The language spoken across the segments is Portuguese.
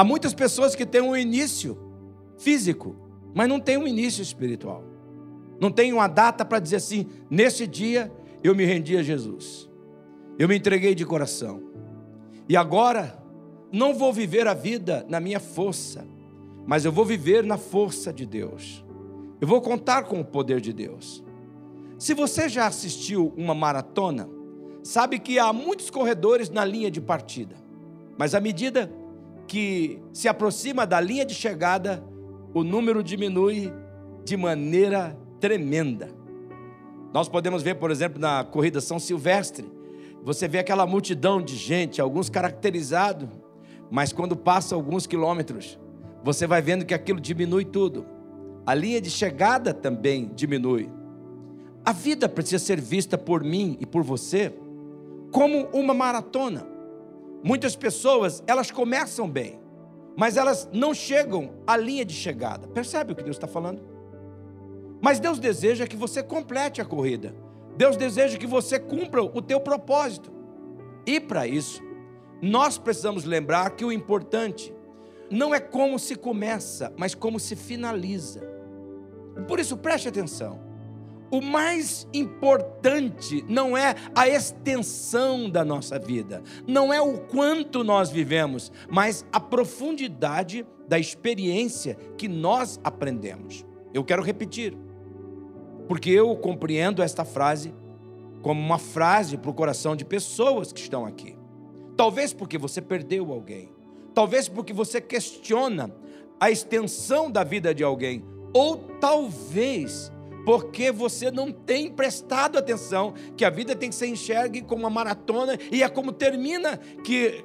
Há muitas pessoas que têm um início físico, mas não têm um início espiritual. Não tem uma data para dizer assim: nesse dia eu me rendi a Jesus, eu me entreguei de coração, e agora não vou viver a vida na minha força, mas eu vou viver na força de Deus. Eu vou contar com o poder de Deus. Se você já assistiu uma maratona, sabe que há muitos corredores na linha de partida, mas à medida que se aproxima da linha de chegada, o número diminui de maneira tremenda. Nós podemos ver, por exemplo, na corrida São Silvestre, você vê aquela multidão de gente, alguns caracterizados, mas quando passa alguns quilômetros, você vai vendo que aquilo diminui tudo. A linha de chegada também diminui. A vida precisa ser vista por mim e por você como uma maratona. Muitas pessoas, elas começam bem, mas elas não chegam à linha de chegada. Percebe o que Deus está falando? Mas Deus deseja que você complete a corrida. Deus deseja que você cumpra o teu propósito. E para isso, nós precisamos lembrar que o importante não é como se começa, mas como se finaliza. Por isso, preste atenção. O mais importante não é a extensão da nossa vida, não é o quanto nós vivemos, mas a profundidade da experiência que nós aprendemos. Eu quero repetir, porque eu compreendo esta frase como uma frase para o coração de pessoas que estão aqui. Talvez porque você perdeu alguém, talvez porque você questiona a extensão da vida de alguém, ou talvez porque você não tem prestado atenção que a vida tem que ser enxergue como uma maratona e é como termina que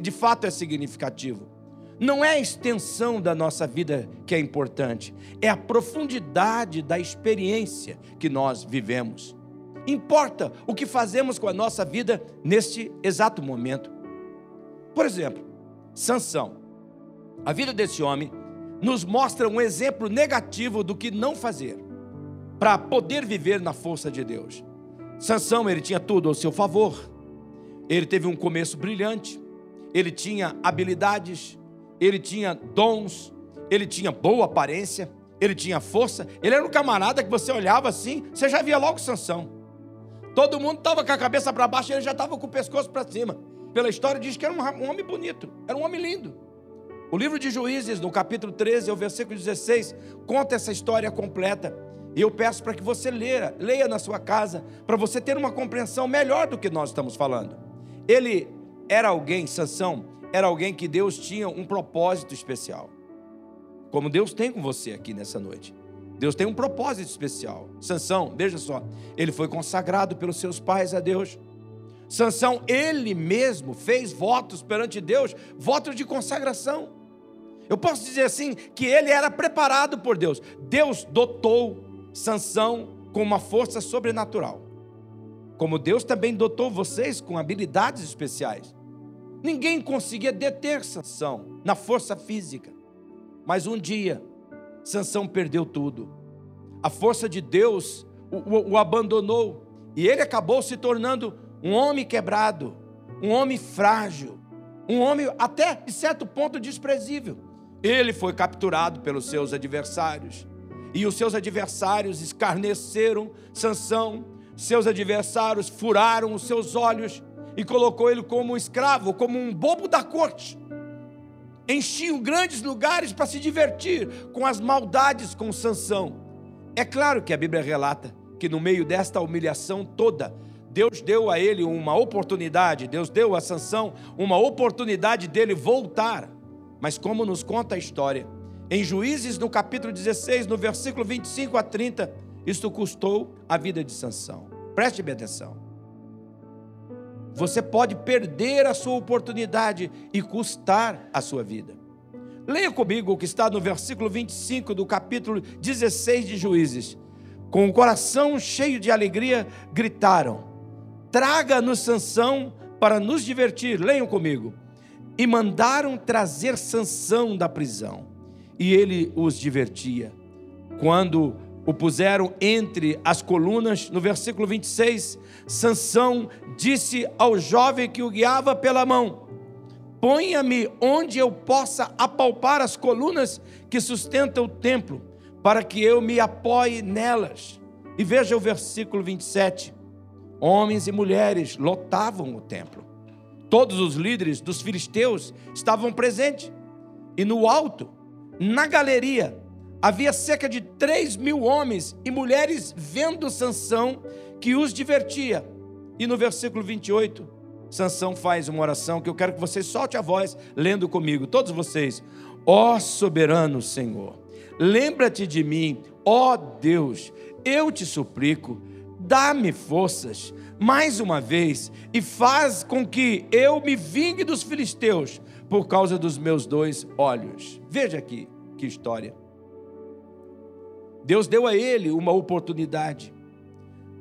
de fato é significativo. Não é a extensão da nossa vida que é importante, é a profundidade da experiência que nós vivemos. Importa o que fazemos com a nossa vida neste exato momento. Por exemplo, Sansão. A vida desse homem nos mostra um exemplo negativo do que não fazer para poder viver na força de Deus. Sansão, ele tinha tudo ao seu favor. Ele teve um começo brilhante, ele tinha habilidades, ele tinha dons, ele tinha boa aparência, ele tinha força. Ele era um camarada que você olhava assim, você já via logo Sansão. Todo mundo estava com a cabeça para baixo ele já estava com o pescoço para cima. Pela história diz que era um homem bonito, era um homem lindo. O livro de Juízes, no capítulo 13, ao versículo 16, conta essa história completa. E eu peço para que você leia, leia na sua casa, para você ter uma compreensão melhor do que nós estamos falando. Ele era alguém, Sansão, era alguém que Deus tinha um propósito especial. Como Deus tem com você aqui nessa noite. Deus tem um propósito especial. Sansão, veja só, ele foi consagrado pelos seus pais a Deus. Sansão, ele mesmo fez votos perante Deus, votos de consagração. Eu posso dizer assim que ele era preparado por Deus. Deus dotou Sansão com uma força sobrenatural. Como Deus também dotou vocês com habilidades especiais. Ninguém conseguia deter Sansão na força física. Mas um dia, Sansão perdeu tudo. A força de Deus o, o, o abandonou. E ele acabou se tornando um homem quebrado, um homem frágil, um homem até de certo ponto desprezível. Ele foi capturado pelos seus adversários e os seus adversários escarneceram Sansão, seus adversários furaram os seus olhos e colocou ele como um escravo, como um bobo da corte. Enchiam grandes lugares para se divertir com as maldades com Sansão. É claro que a Bíblia relata que no meio desta humilhação toda, Deus deu a ele uma oportunidade, Deus deu a Sansão uma oportunidade dele voltar. Mas como nos conta a história, em Juízes, no capítulo 16, no versículo 25 a 30, isto custou a vida de Sansão. Preste bem atenção. Você pode perder a sua oportunidade e custar a sua vida. Leia comigo o que está no versículo 25 do capítulo 16 de Juízes. Com o coração cheio de alegria, gritaram: Traga-nos Sansão para nos divertir. Leiam comigo. E mandaram trazer Sansão da prisão e ele os divertia. Quando o puseram entre as colunas, no versículo 26, Sansão disse ao jovem que o guiava pela mão: ponha-me onde eu possa apalpar as colunas que sustentam o templo, para que eu me apoie nelas. E veja o versículo 27. Homens e mulheres lotavam o templo. Todos os líderes dos filisteus estavam presentes. E no alto, na galeria, havia cerca de 3 mil homens e mulheres vendo Sansão, que os divertia. E no versículo 28, Sansão faz uma oração que eu quero que vocês solte a voz lendo comigo, todos vocês. Ó soberano Senhor, lembra-te de mim, ó Deus, eu te suplico, dá-me forças mais uma vez e faz com que eu me vingue dos filisteus por causa dos meus dois olhos. Veja aqui que história. Deus deu a ele uma oportunidade.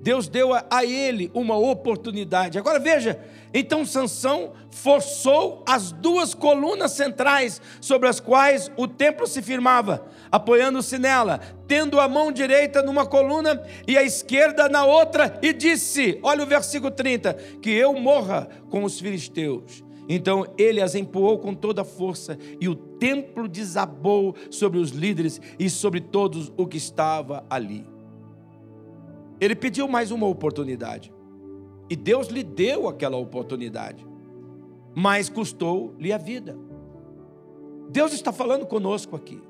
Deus deu a ele uma oportunidade. Agora veja, então Sansão forçou as duas colunas centrais sobre as quais o templo se firmava, apoiando-se nela, tendo a mão direita numa coluna e a esquerda na outra, e disse: Olha o versículo 30, que eu morra com os filisteus. Então ele as empurrou com toda a força, e o templo desabou sobre os líderes e sobre todos o que estava ali. Ele pediu mais uma oportunidade. E Deus lhe deu aquela oportunidade. Mas custou-lhe a vida. Deus está falando conosco aqui.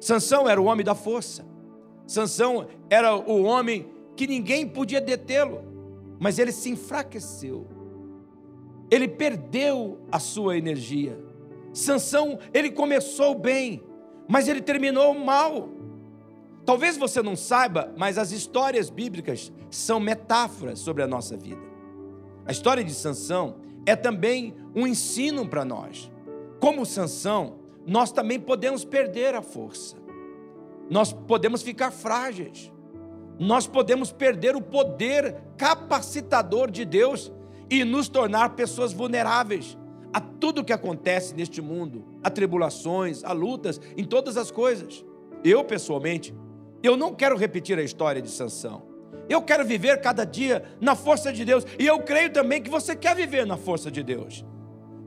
Sansão era o homem da força. Sansão era o homem que ninguém podia detê-lo, mas ele se enfraqueceu. Ele perdeu a sua energia. Sansão, ele começou bem, mas ele terminou mal. Talvez você não saiba, mas as histórias bíblicas são metáforas sobre a nossa vida. A história de Sansão é também um ensino para nós. Como Sansão, nós também podemos perder a força. Nós podemos ficar frágeis. Nós podemos perder o poder capacitador de Deus e nos tornar pessoas vulneráveis a tudo que acontece neste mundo, a tribulações, a lutas, em todas as coisas. Eu, pessoalmente, eu não quero repetir a história de Sansão. Eu quero viver cada dia na força de Deus. E eu creio também que você quer viver na força de Deus.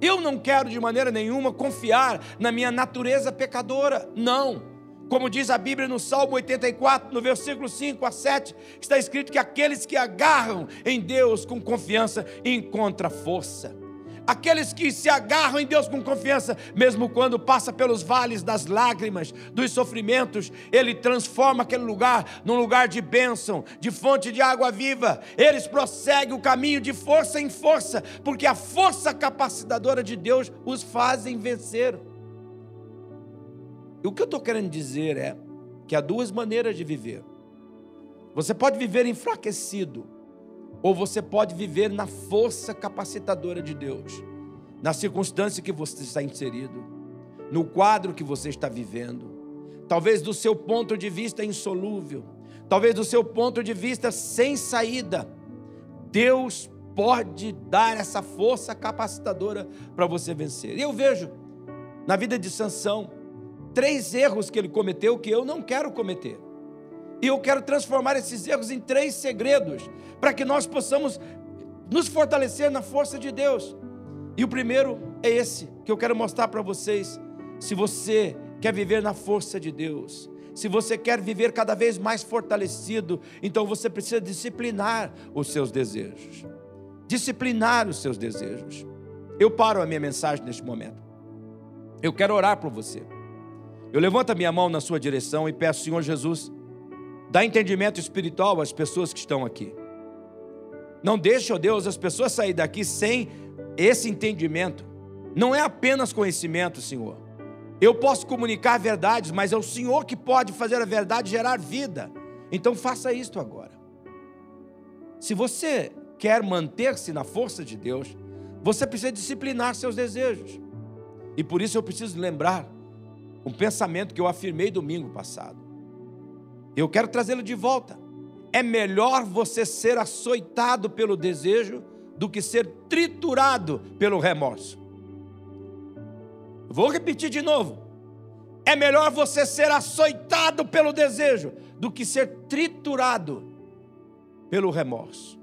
Eu não quero de maneira nenhuma confiar na minha natureza pecadora. Não. Como diz a Bíblia no Salmo 84, no versículo 5 a 7, está escrito que aqueles que agarram em Deus com confiança encontram força aqueles que se agarram em Deus com confiança, mesmo quando passa pelos vales das lágrimas, dos sofrimentos, Ele transforma aquele lugar num lugar de bênção, de fonte de água viva. Eles prosseguem o caminho de força em força, porque a força capacitadora de Deus os fazem vencer. O que eu estou querendo dizer é que há duas maneiras de viver. Você pode viver enfraquecido ou você pode viver na força capacitadora de Deus, na circunstância que você está inserido, no quadro que você está vivendo, talvez do seu ponto de vista insolúvel, talvez do seu ponto de vista sem saída. Deus pode dar essa força capacitadora para você vencer. E eu vejo na vida de Sansão três erros que ele cometeu que eu não quero cometer. E eu quero transformar esses erros em três segredos, para que nós possamos nos fortalecer na força de Deus. E o primeiro é esse, que eu quero mostrar para vocês. Se você quer viver na força de Deus, se você quer viver cada vez mais fortalecido, então você precisa disciplinar os seus desejos. Disciplinar os seus desejos. Eu paro a minha mensagem neste momento. Eu quero orar por você. Eu levanto a minha mão na sua direção e peço, Senhor Jesus, Dá entendimento espiritual às pessoas que estão aqui. Não deixe, ó Deus, as pessoas sair daqui sem esse entendimento. Não é apenas conhecimento, Senhor. Eu posso comunicar verdades, mas é o Senhor que pode fazer a verdade gerar vida. Então faça isto agora. Se você quer manter-se na força de Deus, você precisa disciplinar seus desejos. E por isso eu preciso lembrar um pensamento que eu afirmei domingo passado. Eu quero trazê-lo de volta. É melhor você ser açoitado pelo desejo do que ser triturado pelo remorso. Vou repetir de novo. É melhor você ser açoitado pelo desejo do que ser triturado pelo remorso.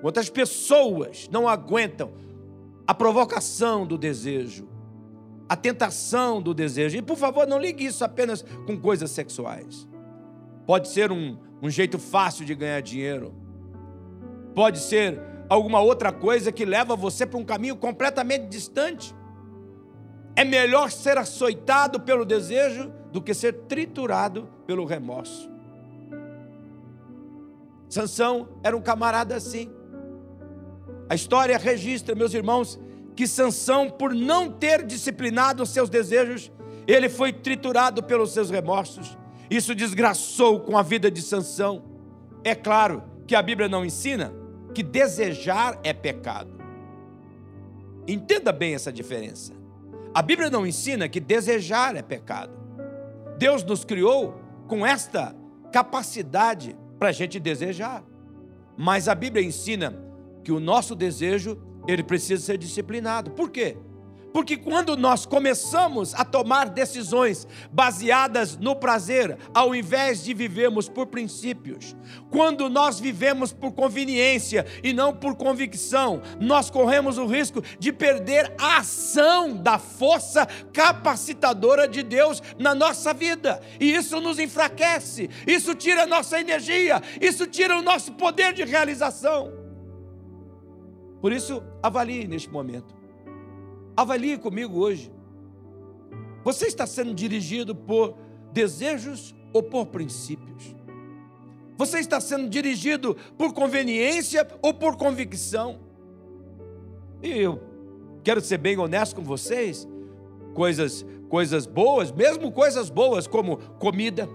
Quantas pessoas não aguentam a provocação do desejo, a tentação do desejo. E por favor, não ligue isso apenas com coisas sexuais. Pode ser um, um jeito fácil de ganhar dinheiro, pode ser alguma outra coisa que leva você para um caminho completamente distante. É melhor ser açoitado pelo desejo do que ser triturado pelo remorso. Sansão era um camarada assim. A história registra, meus irmãos, que Sansão, por não ter disciplinado os seus desejos, ele foi triturado pelos seus remorsos. Isso desgraçou com a vida de Sansão. É claro que a Bíblia não ensina que desejar é pecado. Entenda bem essa diferença. A Bíblia não ensina que desejar é pecado. Deus nos criou com esta capacidade para a gente desejar. Mas a Bíblia ensina que o nosso desejo ele precisa ser disciplinado. Por quê? Porque quando nós começamos a tomar decisões baseadas no prazer, ao invés de vivermos por princípios, quando nós vivemos por conveniência e não por convicção, nós corremos o risco de perder a ação da força capacitadora de Deus na nossa vida. E isso nos enfraquece, isso tira a nossa energia, isso tira o nosso poder de realização. Por isso, avalie neste momento Avalie comigo hoje. Você está sendo dirigido por desejos ou por princípios? Você está sendo dirigido por conveniência ou por convicção? E eu quero ser bem honesto com vocês. Coisas, coisas boas, mesmo coisas boas como comida,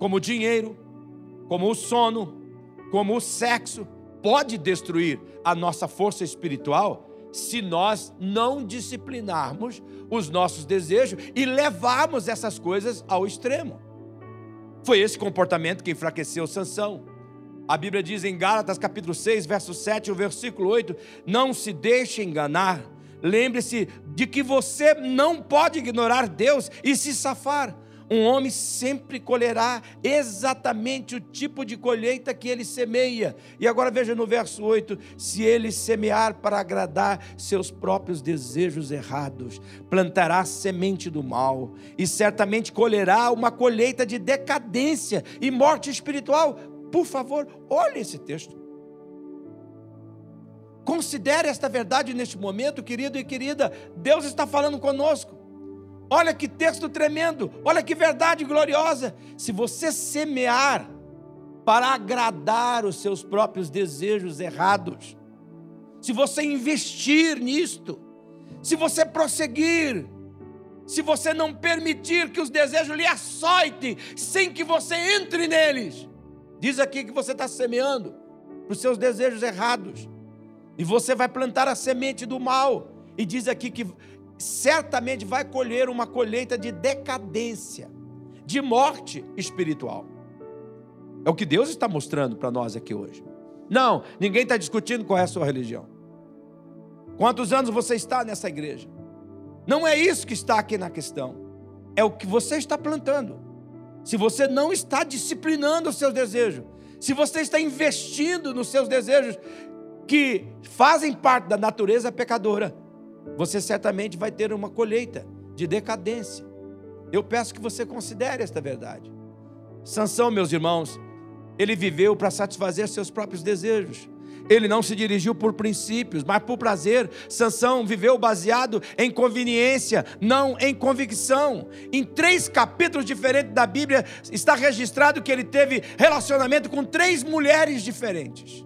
como dinheiro, como o sono, como o sexo, pode destruir a nossa força espiritual se nós não disciplinarmos os nossos desejos e levarmos essas coisas ao extremo. Foi esse comportamento que enfraqueceu Sansão. A Bíblia diz em Gálatas capítulo 6, verso 7 e versículo 8: Não se deixe enganar. Lembre-se de que você não pode ignorar Deus e se safar. Um homem sempre colherá exatamente o tipo de colheita que ele semeia. E agora veja no verso 8: se ele semear para agradar seus próprios desejos errados, plantará semente do mal e certamente colherá uma colheita de decadência e morte espiritual. Por favor, olhe esse texto. Considere esta verdade neste momento, querido e querida. Deus está falando conosco. Olha que texto tremendo, olha que verdade gloriosa. Se você semear para agradar os seus próprios desejos errados, se você investir nisto, se você prosseguir, se você não permitir que os desejos lhe açoitem, sem que você entre neles, diz aqui que você está semeando para os seus desejos errados, e você vai plantar a semente do mal, e diz aqui que certamente vai colher uma colheita de decadência, de morte espiritual. É o que Deus está mostrando para nós aqui hoje. Não, ninguém está discutindo qual é a sua religião. Quantos anos você está nessa igreja? Não é isso que está aqui na questão. É o que você está plantando. Se você não está disciplinando os seus desejos, se você está investindo nos seus desejos que fazem parte da natureza pecadora, você certamente vai ter uma colheita de decadência. Eu peço que você considere esta verdade. Sansão, meus irmãos, ele viveu para satisfazer seus próprios desejos. Ele não se dirigiu por princípios, mas por prazer. Sansão viveu baseado em conveniência, não em convicção. Em três capítulos diferentes da Bíblia está registrado que ele teve relacionamento com três mulheres diferentes.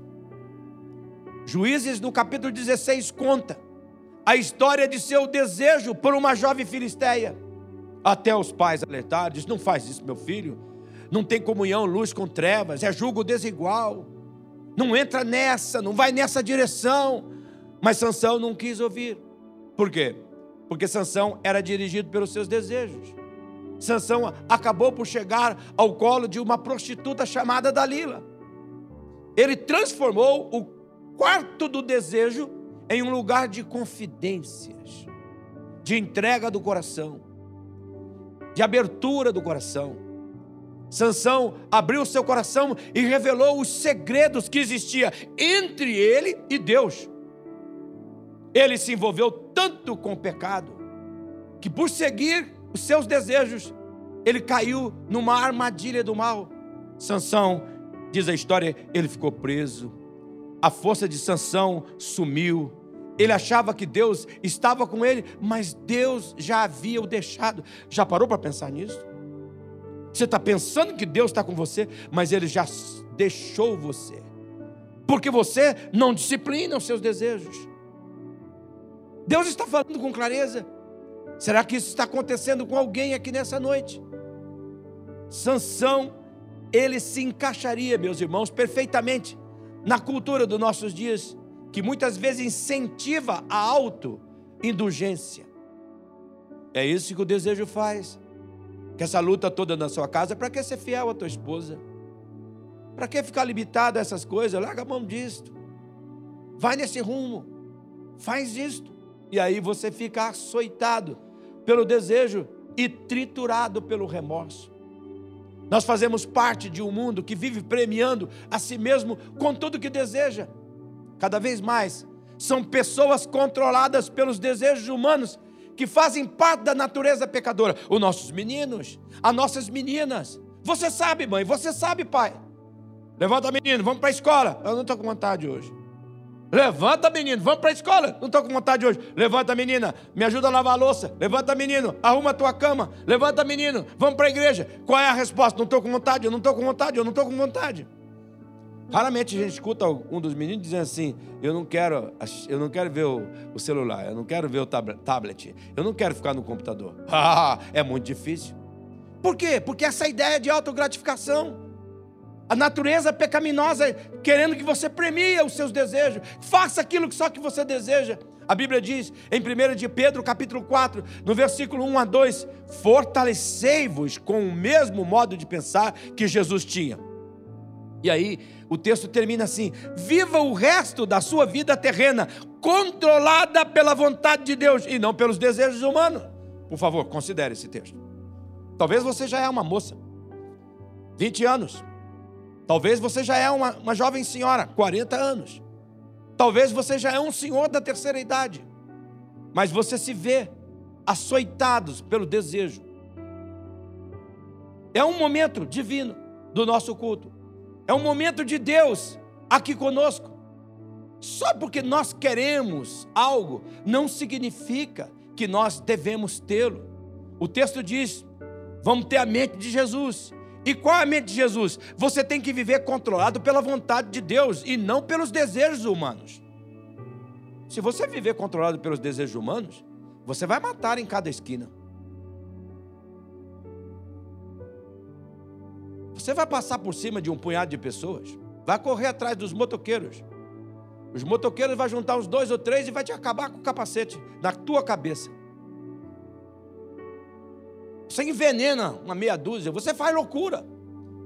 Juízes no capítulo 16 conta a história de seu desejo por uma jovem filisteia. Até os pais alertaram, diz: Não faz isso, meu filho. Não tem comunhão, luz com trevas, é julgo desigual. Não entra nessa, não vai nessa direção. Mas Sansão não quis ouvir. Por quê? Porque Sansão era dirigido pelos seus desejos. Sansão acabou por chegar ao colo de uma prostituta chamada Dalila. Ele transformou o quarto do desejo em um lugar de confidências, de entrega do coração, de abertura do coração. Sansão abriu seu coração e revelou os segredos que existia entre ele e Deus. Ele se envolveu tanto com o pecado que por seguir os seus desejos, ele caiu numa armadilha do mal. Sansão, diz a história, ele ficou preso. A força de Sansão sumiu. Ele achava que Deus estava com ele, mas Deus já havia o deixado. Já parou para pensar nisso? Você está pensando que Deus está com você, mas Ele já deixou você, porque você não disciplina os seus desejos. Deus está falando com clareza. Será que isso está acontecendo com alguém aqui nessa noite? Sansão, ele se encaixaria, meus irmãos, perfeitamente na cultura dos nossos dias, que muitas vezes incentiva a auto-indulgência. É isso que o desejo faz. Que essa luta toda na sua casa, para que ser fiel à tua esposa? Para que ficar limitado a essas coisas? Larga a mão disto. Vai nesse rumo. Faz isto. E aí você fica açoitado pelo desejo e triturado pelo remorso. Nós fazemos parte de um mundo que vive premiando a si mesmo com tudo que deseja. Cada vez mais são pessoas controladas pelos desejos humanos que fazem parte da natureza pecadora. Os nossos meninos, as nossas meninas. Você sabe, mãe, você sabe, pai. Levanta, menino, vamos para a escola. Eu não estou com vontade hoje. Levanta, menino, vamos para a escola. Não estou com vontade hoje. Levanta, menina, me ajuda a lavar a louça. Levanta, menino, arruma a tua cama. Levanta, menino, vamos para a igreja. Qual é a resposta? Não estou com vontade, eu não estou com vontade, eu não estou com vontade. Raramente a gente escuta um dos meninos dizendo assim: Eu não quero, eu não quero ver o, celular, eu não quero ver o tablet, eu não quero ficar no computador. É muito difícil. Por quê? Porque essa ideia de autogratificação. A natureza pecaminosa querendo que você premie os seus desejos, faça aquilo que só que você deseja. A Bíblia diz em 1 de Pedro, capítulo 4, no versículo 1 a 2: Fortalecei-vos com o mesmo modo de pensar que Jesus tinha. E aí, o texto termina assim: viva o resto da sua vida terrena, controlada pela vontade de Deus e não pelos desejos humanos. Por favor, considere esse texto. Talvez você já é uma moça, 20 anos. Talvez você já é uma, uma jovem senhora, 40 anos. Talvez você já é um senhor da terceira idade. Mas você se vê açoitados pelo desejo. É um momento divino do nosso culto. É um momento de Deus aqui conosco. Só porque nós queremos algo não significa que nós devemos tê-lo. O texto diz: vamos ter a mente de Jesus. E qual é a mente de Jesus? Você tem que viver controlado pela vontade de Deus e não pelos desejos humanos. Se você viver controlado pelos desejos humanos, você vai matar em cada esquina. Você vai passar por cima de um punhado de pessoas, vai correr atrás dos motoqueiros. Os motoqueiros vão juntar uns dois ou três e vai te acabar com o capacete na tua cabeça. Você envenena uma meia dúzia, você faz loucura.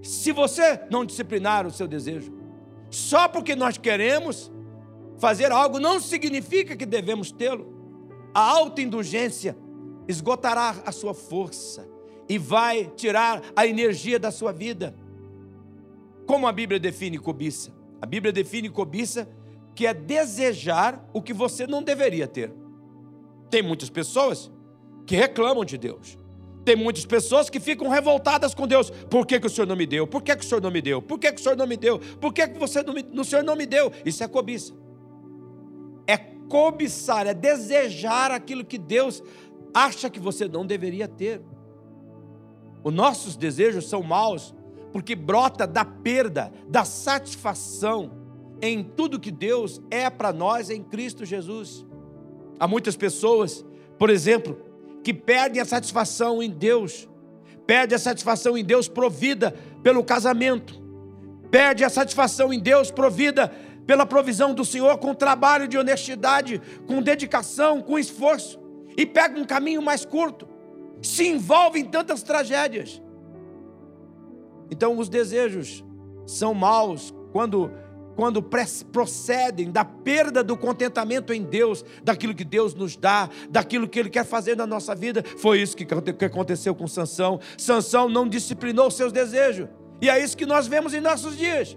Se você não disciplinar o seu desejo, só porque nós queremos fazer algo não significa que devemos tê-lo. A autoindulgência esgotará a sua força e vai tirar a energia da sua vida. Como a Bíblia define cobiça? A Bíblia define cobiça que é desejar o que você não deveria ter. Tem muitas pessoas que reclamam de Deus. Tem muitas pessoas que ficam revoltadas com Deus. Por que, que o Senhor não me deu? Por que, que o Senhor não me deu? Por que, que o Senhor não me deu? Por que, que você não me, o Senhor não me deu? Isso é cobiça. É cobiçar, é desejar aquilo que Deus acha que você não deveria ter. Os nossos desejos são maus porque brota da perda, da satisfação em tudo que Deus é para nós em Cristo Jesus. Há muitas pessoas, por exemplo, que perdem a satisfação em Deus, perde a satisfação em Deus provida pelo casamento, perde a satisfação em Deus provida pela provisão do Senhor com trabalho de honestidade, com dedicação, com esforço, e pega um caminho mais curto se envolve em tantas tragédias. Então, os desejos são maus quando, quando procedem da perda do contentamento em Deus, daquilo que Deus nos dá, daquilo que Ele quer fazer na nossa vida. Foi isso que aconteceu com Sansão. Sansão não disciplinou seus desejos. E é isso que nós vemos em nossos dias.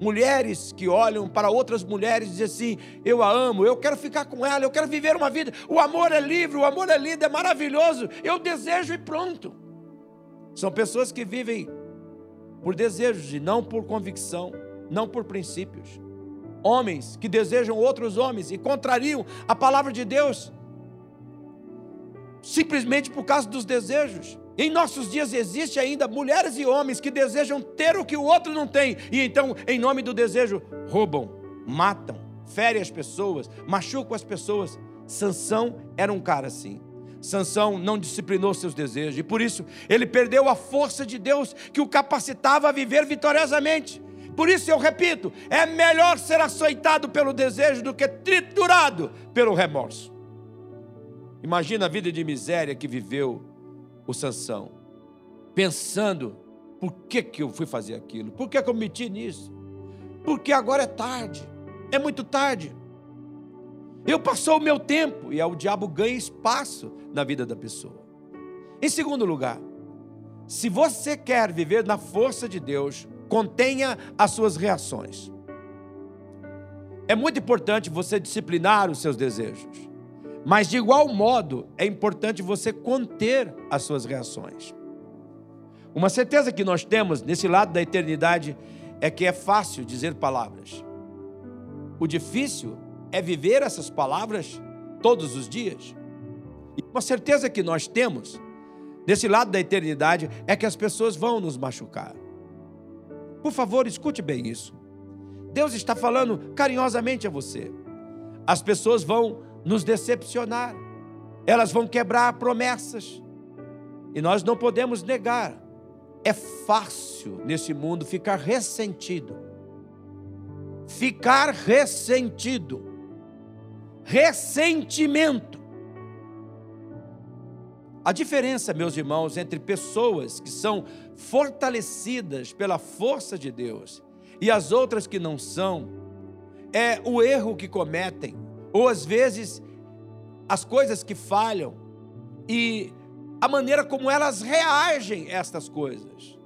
Mulheres que olham para outras mulheres e dizem assim: Eu a amo, eu quero ficar com ela, eu quero viver uma vida. O amor é livre, o amor é lindo, é maravilhoso. Eu desejo e pronto. São pessoas que vivem por desejos e não por convicção, não por princípios. Homens que desejam outros homens e contrariam a palavra de Deus simplesmente por causa dos desejos. Em nossos dias existe ainda mulheres e homens que desejam ter o que o outro não tem e então, em nome do desejo, roubam, matam, ferem as pessoas, machucam as pessoas. Sansão era um cara assim. Sansão não disciplinou seus desejos e por isso ele perdeu a força de Deus que o capacitava a viver vitoriosamente. Por isso eu repito, é melhor ser açoitado pelo desejo do que triturado pelo remorso. Imagina a vida de miséria que viveu o Sansão, pensando: por que, que eu fui fazer aquilo? Por que, que eu meti nisso? Porque agora é tarde, é muito tarde. Eu passou o meu tempo e aí o diabo ganha espaço na vida da pessoa. Em segundo lugar, se você quer viver na força de Deus, contenha as suas reações. É muito importante você disciplinar os seus desejos. Mas de igual modo, é importante você conter as suas reações. Uma certeza que nós temos nesse lado da eternidade é que é fácil dizer palavras. O difícil é viver essas palavras todos os dias. E uma certeza que nós temos nesse lado da eternidade é que as pessoas vão nos machucar. Por favor, escute bem isso. Deus está falando carinhosamente a você. As pessoas vão nos decepcionar, elas vão quebrar promessas, e nós não podemos negar. É fácil nesse mundo ficar ressentido. Ficar ressentido. Ressentimento. A diferença, meus irmãos, entre pessoas que são fortalecidas pela força de Deus e as outras que não são, é o erro que cometem ou às vezes as coisas que falham e a maneira como elas reagem a estas coisas.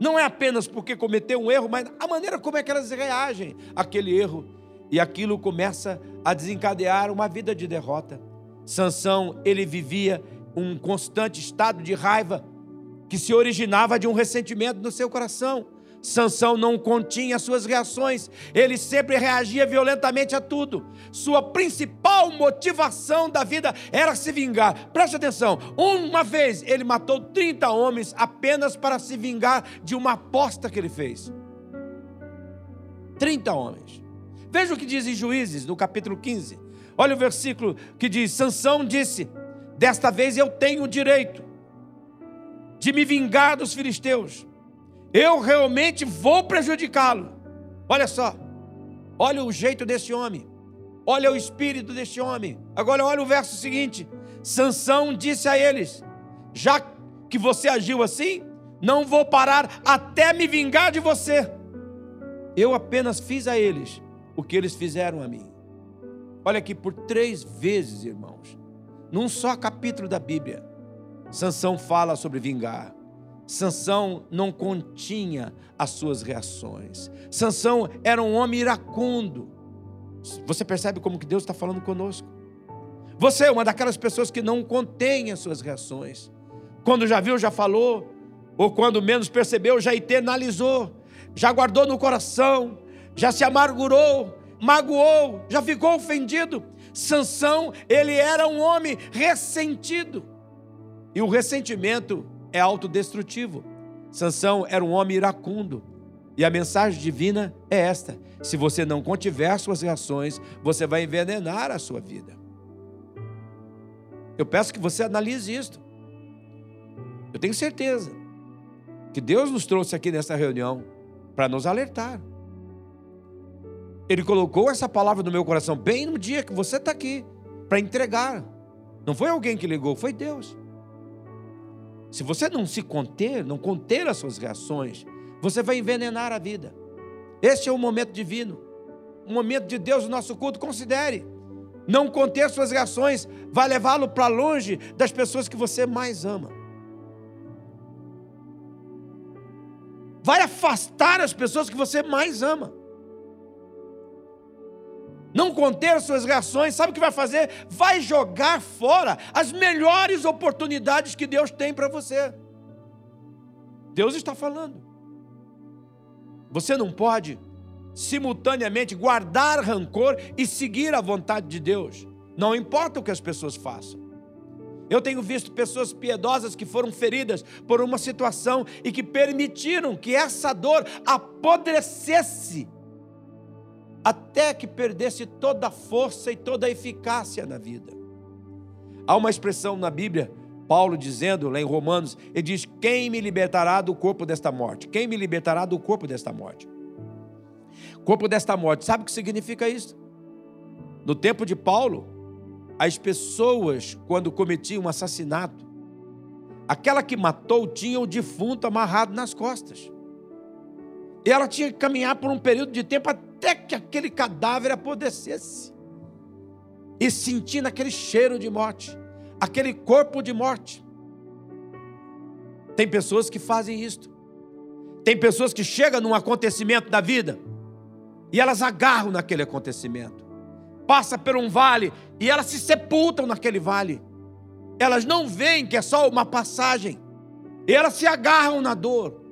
Não é apenas porque cometeu um erro, mas a maneira como é que elas reagem àquele erro. E aquilo começa a desencadear uma vida de derrota. Sansão, ele vivia um constante estado de raiva que se originava de um ressentimento no seu coração. Sansão não continha suas reações, ele sempre reagia violentamente a tudo. Sua principal motivação da vida era se vingar. Preste atenção, uma vez ele matou 30 homens apenas para se vingar de uma aposta que ele fez. 30 homens. Veja o que diz em Juízes, no capítulo 15. Olha o versículo que diz: Sansão disse: Desta vez eu tenho o direito de me vingar dos filisteus eu realmente vou prejudicá-lo. Olha só, olha o jeito desse homem, olha o espírito desse homem. Agora olha o verso seguinte: Sansão disse a eles: Já que você agiu assim, não vou parar até me vingar de você. Eu apenas fiz a eles o que eles fizeram a mim. Olha aqui, por três vezes, irmãos, num só capítulo da Bíblia, Sansão fala sobre vingar. Sansão não continha as suas reações. Sansão era um homem iracundo. Você percebe como que Deus está falando conosco? Você é uma daquelas pessoas que não contém as suas reações. Quando já viu, já falou, ou quando menos percebeu, já internalizou, já guardou no coração, já se amargurou, magoou, já ficou ofendido. Sansão, ele era um homem ressentido. E o ressentimento é autodestrutivo. Sansão era um homem iracundo. E a mensagem divina é esta: se você não contiver suas reações, você vai envenenar a sua vida. Eu peço que você analise isto. Eu tenho certeza que Deus nos trouxe aqui nessa reunião para nos alertar. Ele colocou essa palavra no meu coração bem no dia que você está aqui para entregar. Não foi alguém que ligou, foi Deus. Se você não se conter, não conter as suas reações, você vai envenenar a vida. Este é o momento divino, o momento de Deus no nosso culto. Considere. Não conter suas reações vai levá-lo para longe das pessoas que você mais ama. Vai afastar as pessoas que você mais ama. Não conter suas reações, sabe o que vai fazer? Vai jogar fora as melhores oportunidades que Deus tem para você. Deus está falando. Você não pode simultaneamente guardar rancor e seguir a vontade de Deus. Não importa o que as pessoas façam. Eu tenho visto pessoas piedosas que foram feridas por uma situação e que permitiram que essa dor apodrecesse até que perdesse toda a força e toda a eficácia na vida. Há uma expressão na Bíblia, Paulo dizendo lá em Romanos, ele diz: Quem me libertará do corpo desta morte? Quem me libertará do corpo desta morte? Corpo desta morte, sabe o que significa isso? No tempo de Paulo, as pessoas, quando cometiam um assassinato, aquela que matou tinha o defunto amarrado nas costas. E ela tinha que caminhar por um período de tempo que aquele cadáver apodrecesse. E sentindo aquele cheiro de morte, aquele corpo de morte. Tem pessoas que fazem isto. Tem pessoas que chegam num acontecimento da vida e elas agarram naquele acontecimento. Passa por um vale e elas se sepultam naquele vale. Elas não veem que é só uma passagem. E elas se agarram na dor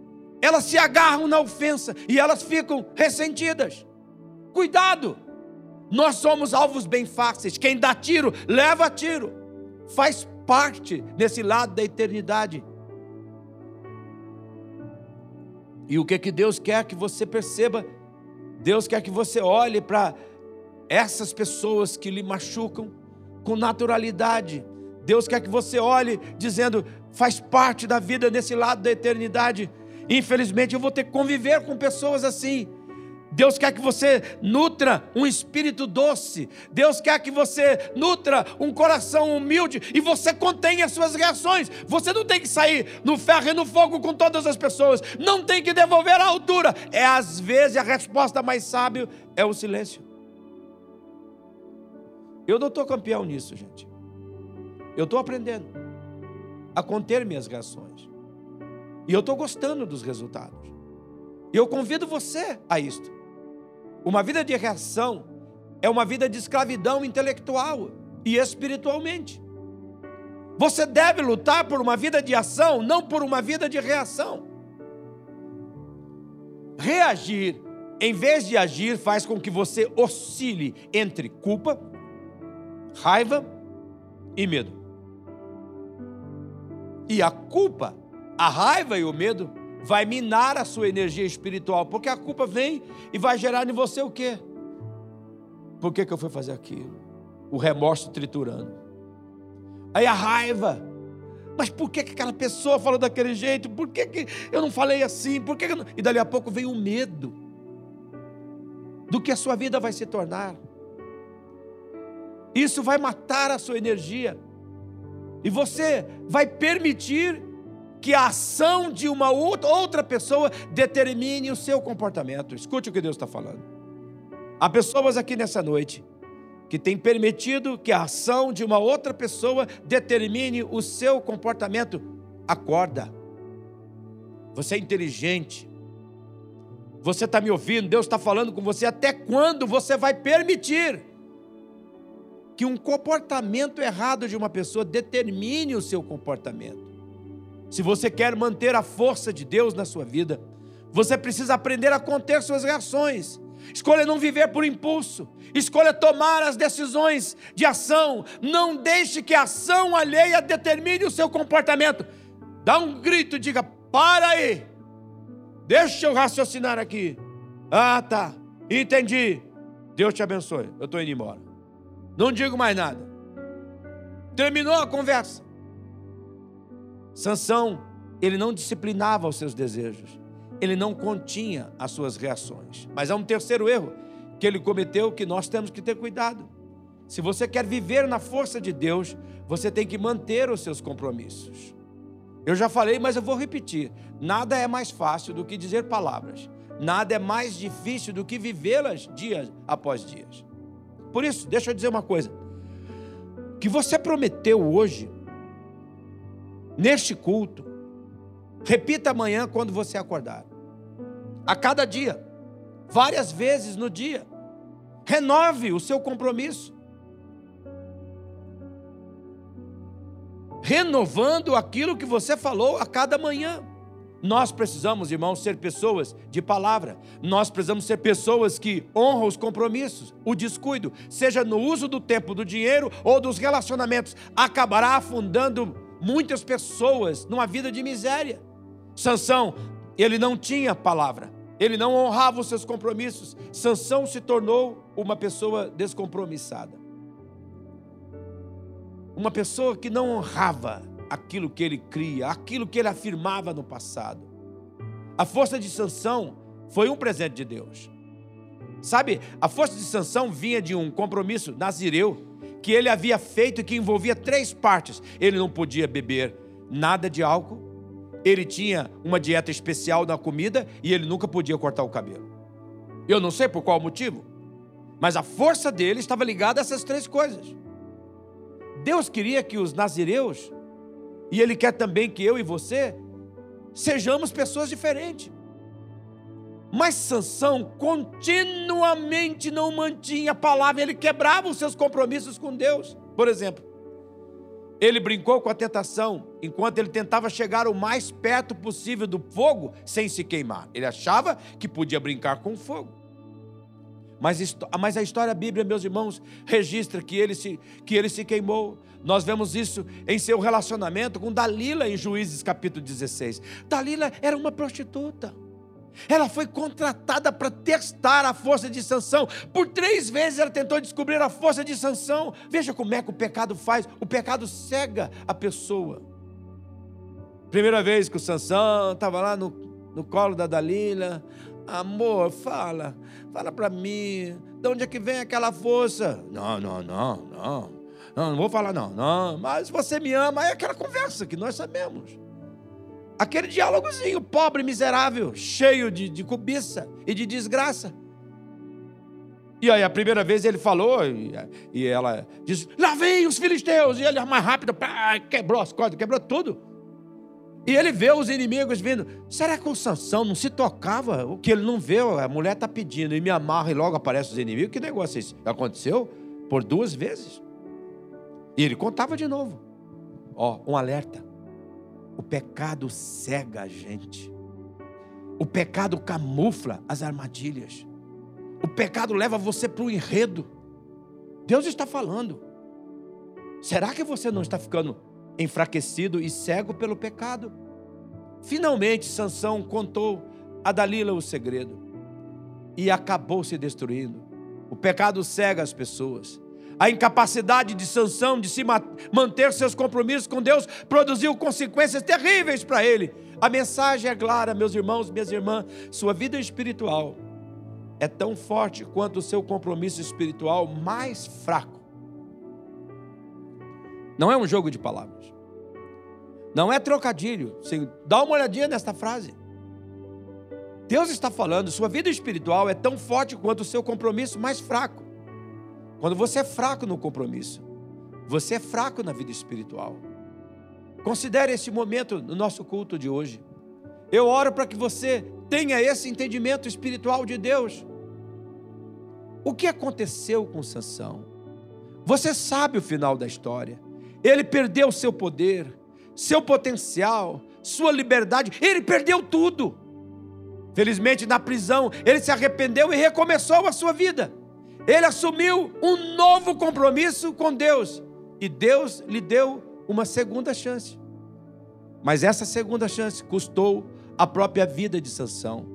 elas se agarram na ofensa e elas ficam ressentidas. Cuidado! Nós somos alvos bem fáceis. Quem dá tiro, leva tiro. Faz parte desse lado da eternidade. E o que que Deus quer que você perceba? Deus quer que você olhe para essas pessoas que lhe machucam com naturalidade. Deus quer que você olhe dizendo, faz parte da vida nesse lado da eternidade. Infelizmente, eu vou ter que conviver com pessoas assim. Deus quer que você nutra um espírito doce. Deus quer que você nutra um coração humilde e você contenha as suas reações. Você não tem que sair no ferro e no fogo com todas as pessoas. Não tem que devolver a altura. É às vezes a resposta mais sábia é o silêncio. Eu não estou campeão nisso, gente. Eu estou aprendendo a conter minhas reações. E eu estou gostando dos resultados. E eu convido você a isto. Uma vida de reação é uma vida de escravidão intelectual e espiritualmente. Você deve lutar por uma vida de ação, não por uma vida de reação. Reagir, em vez de agir, faz com que você oscile entre culpa, raiva e medo. E a culpa a raiva e o medo vai minar a sua energia espiritual, porque a culpa vem e vai gerar em você o quê? Por que, que eu fui fazer aquilo? O remorso triturando. Aí a raiva. Mas por que, que aquela pessoa falou daquele jeito? Por que, que eu não falei assim? Por que, que. E dali a pouco vem o medo do que a sua vida vai se tornar. Isso vai matar a sua energia. E você vai permitir que a ação de uma outra pessoa determine o seu comportamento. Escute o que Deus está falando. Há pessoas aqui nessa noite que têm permitido que a ação de uma outra pessoa determine o seu comportamento. Acorda. Você é inteligente. Você está me ouvindo, Deus está falando com você. Até quando você vai permitir que um comportamento errado de uma pessoa determine o seu comportamento? Se você quer manter a força de Deus na sua vida, você precisa aprender a conter suas reações. Escolha não viver por impulso. Escolha tomar as decisões de ação. Não deixe que a ação alheia determine o seu comportamento. Dá um grito e diga: para aí. Deixa eu raciocinar aqui. Ah, tá. Entendi. Deus te abençoe. Eu estou indo embora. Não digo mais nada. Terminou a conversa. Sansão, ele não disciplinava os seus desejos, ele não continha as suas reações. Mas há um terceiro erro que ele cometeu que nós temos que ter cuidado. Se você quer viver na força de Deus, você tem que manter os seus compromissos. Eu já falei, mas eu vou repetir: nada é mais fácil do que dizer palavras, nada é mais difícil do que vivê-las dias após dias. Por isso, deixa eu dizer uma coisa: que você prometeu hoje, neste culto. Repita amanhã quando você acordar. A cada dia, várias vezes no dia. Renove o seu compromisso. Renovando aquilo que você falou a cada manhã. Nós precisamos, irmãos, ser pessoas de palavra. Nós precisamos ser pessoas que honram os compromissos. O descuido, seja no uso do tempo, do dinheiro ou dos relacionamentos, acabará afundando muitas pessoas numa vida de miséria. Sansão, ele não tinha palavra. Ele não honrava os seus compromissos. Sansão se tornou uma pessoa descompromissada. Uma pessoa que não honrava aquilo que ele cria, aquilo que ele afirmava no passado. A força de Sansão foi um presente de Deus. Sabe, a força de Sansão vinha de um compromisso nazireu que ele havia feito que envolvia três partes. Ele não podia beber nada de álcool, ele tinha uma dieta especial na comida e ele nunca podia cortar o cabelo. Eu não sei por qual motivo, mas a força dele estava ligada a essas três coisas. Deus queria que os nazireus e Ele quer também que eu e você sejamos pessoas diferentes. Mas Sansão continuamente não mantinha a palavra, ele quebrava os seus compromissos com Deus. Por exemplo, ele brincou com a tentação enquanto ele tentava chegar o mais perto possível do fogo sem se queimar. Ele achava que podia brincar com o fogo. Mas, mas a história bíblica, meus irmãos, registra que ele, se, que ele se queimou. Nós vemos isso em seu relacionamento com Dalila em Juízes capítulo 16. Dalila era uma prostituta. Ela foi contratada para testar a força de Sansão. Por três vezes ela tentou descobrir a força de Sansão. Veja como é que o pecado faz. O pecado cega a pessoa. Primeira vez que o Sansão estava lá no, no colo da Dalila. Amor, fala, fala para mim, de onde é que vem aquela força? Não, não, não, não. Não, não vou falar não, não, mas você me ama, é aquela conversa que nós sabemos. Aquele diálogozinho pobre, miserável, cheio de, de cobiça e de desgraça. E aí, a primeira vez ele falou, e, e ela disse: Lá vem os filisteus! E ele, mais rápido, pá, quebrou as cordas, quebrou tudo. E ele vê os inimigos vindo. Será que o Sansão não se tocava? O que ele não vê, a mulher está pedindo e me amarra e logo aparecem os inimigos. Que negócio é esse? Aconteceu por duas vezes. E ele contava de novo. Ó, um alerta. O pecado cega a gente. O pecado camufla as armadilhas. O pecado leva você para o enredo. Deus está falando. Será que você não está ficando enfraquecido e cego pelo pecado? Finalmente, Sansão contou a Dalila o segredo e acabou se destruindo. O pecado cega as pessoas. A incapacidade de Sansão de se manter seus compromissos com Deus produziu consequências terríveis para ele. A mensagem é clara, meus irmãos, minhas irmãs, sua vida espiritual é tão forte quanto o seu compromisso espiritual mais fraco. Não é um jogo de palavras. Não é trocadilho. Sim, dá uma olhadinha nesta frase. Deus está falando, sua vida espiritual é tão forte quanto o seu compromisso mais fraco. Quando você é fraco no compromisso, você é fraco na vida espiritual. Considere esse momento no nosso culto de hoje. Eu oro para que você tenha esse entendimento espiritual de Deus. O que aconteceu com Sansão? Você sabe o final da história. Ele perdeu seu poder, seu potencial, sua liberdade, ele perdeu tudo. Felizmente, na prisão, ele se arrependeu e recomeçou a sua vida. Ele assumiu um novo compromisso com Deus e Deus lhe deu uma segunda chance. Mas essa segunda chance custou a própria vida de Sansão.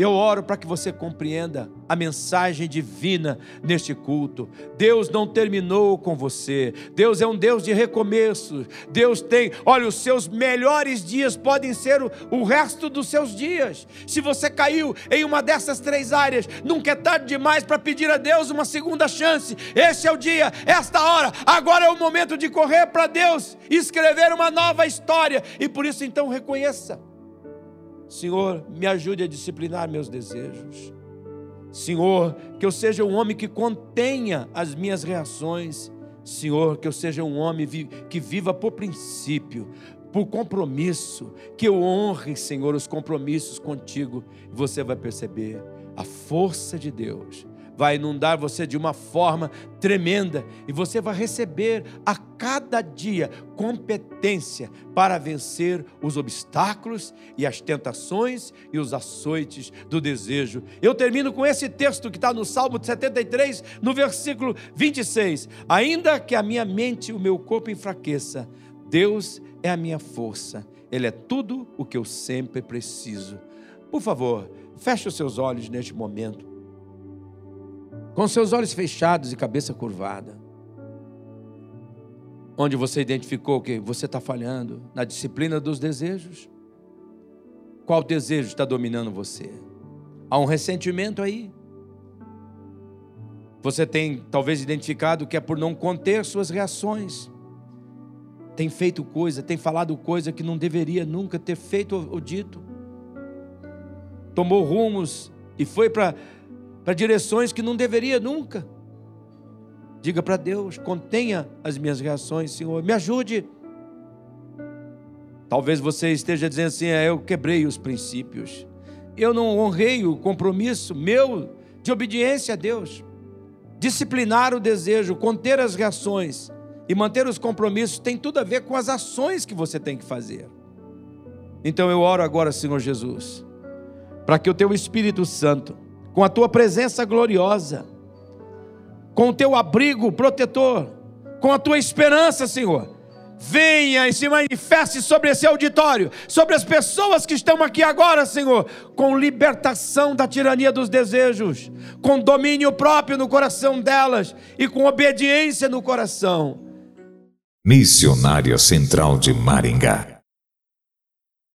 Eu oro para que você compreenda a mensagem divina neste culto. Deus não terminou com você. Deus é um Deus de recomeço. Deus tem, olha, os seus melhores dias podem ser o, o resto dos seus dias. Se você caiu em uma dessas três áreas, nunca é tarde demais para pedir a Deus uma segunda chance. Este é o dia, esta hora. Agora é o momento de correr para Deus escrever uma nova história. E por isso então reconheça Senhor, me ajude a disciplinar meus desejos. Senhor, que eu seja um homem que contenha as minhas reações. Senhor, que eu seja um homem que viva por princípio, por compromisso, que eu honre, Senhor, os compromissos contigo. Você vai perceber a força de Deus vai inundar você de uma forma tremenda e você vai receber a cada dia competência para vencer os obstáculos e as tentações e os açoites do desejo. Eu termino com esse texto que está no Salmo 73, no versículo 26. Ainda que a minha mente e o meu corpo enfraqueça, Deus é a minha força, Ele é tudo o que eu sempre preciso. Por favor, feche os seus olhos neste momento com seus olhos fechados e cabeça curvada. Onde você identificou que você está falhando? Na disciplina dos desejos? Qual desejo está dominando você? Há um ressentimento aí? Você tem talvez identificado que é por não conter suas reações. Tem feito coisa, tem falado coisa que não deveria nunca ter feito ou dito. Tomou rumos e foi para para direções que não deveria nunca. Diga para Deus, contenha as minhas reações, Senhor, me ajude. Talvez você esteja dizendo assim: é, eu quebrei os princípios, eu não honrei o compromisso meu de obediência a Deus. Disciplinar o desejo, conter as reações e manter os compromissos tem tudo a ver com as ações que você tem que fazer. Então eu oro agora, Senhor Jesus, para que o teu Espírito Santo com a tua presença gloriosa, com o teu abrigo protetor, com a tua esperança, Senhor. Venha e se manifeste sobre esse auditório, sobre as pessoas que estão aqui agora, Senhor, com libertação da tirania dos desejos, com domínio próprio no coração delas e com obediência no coração. Missionária Central de Maringá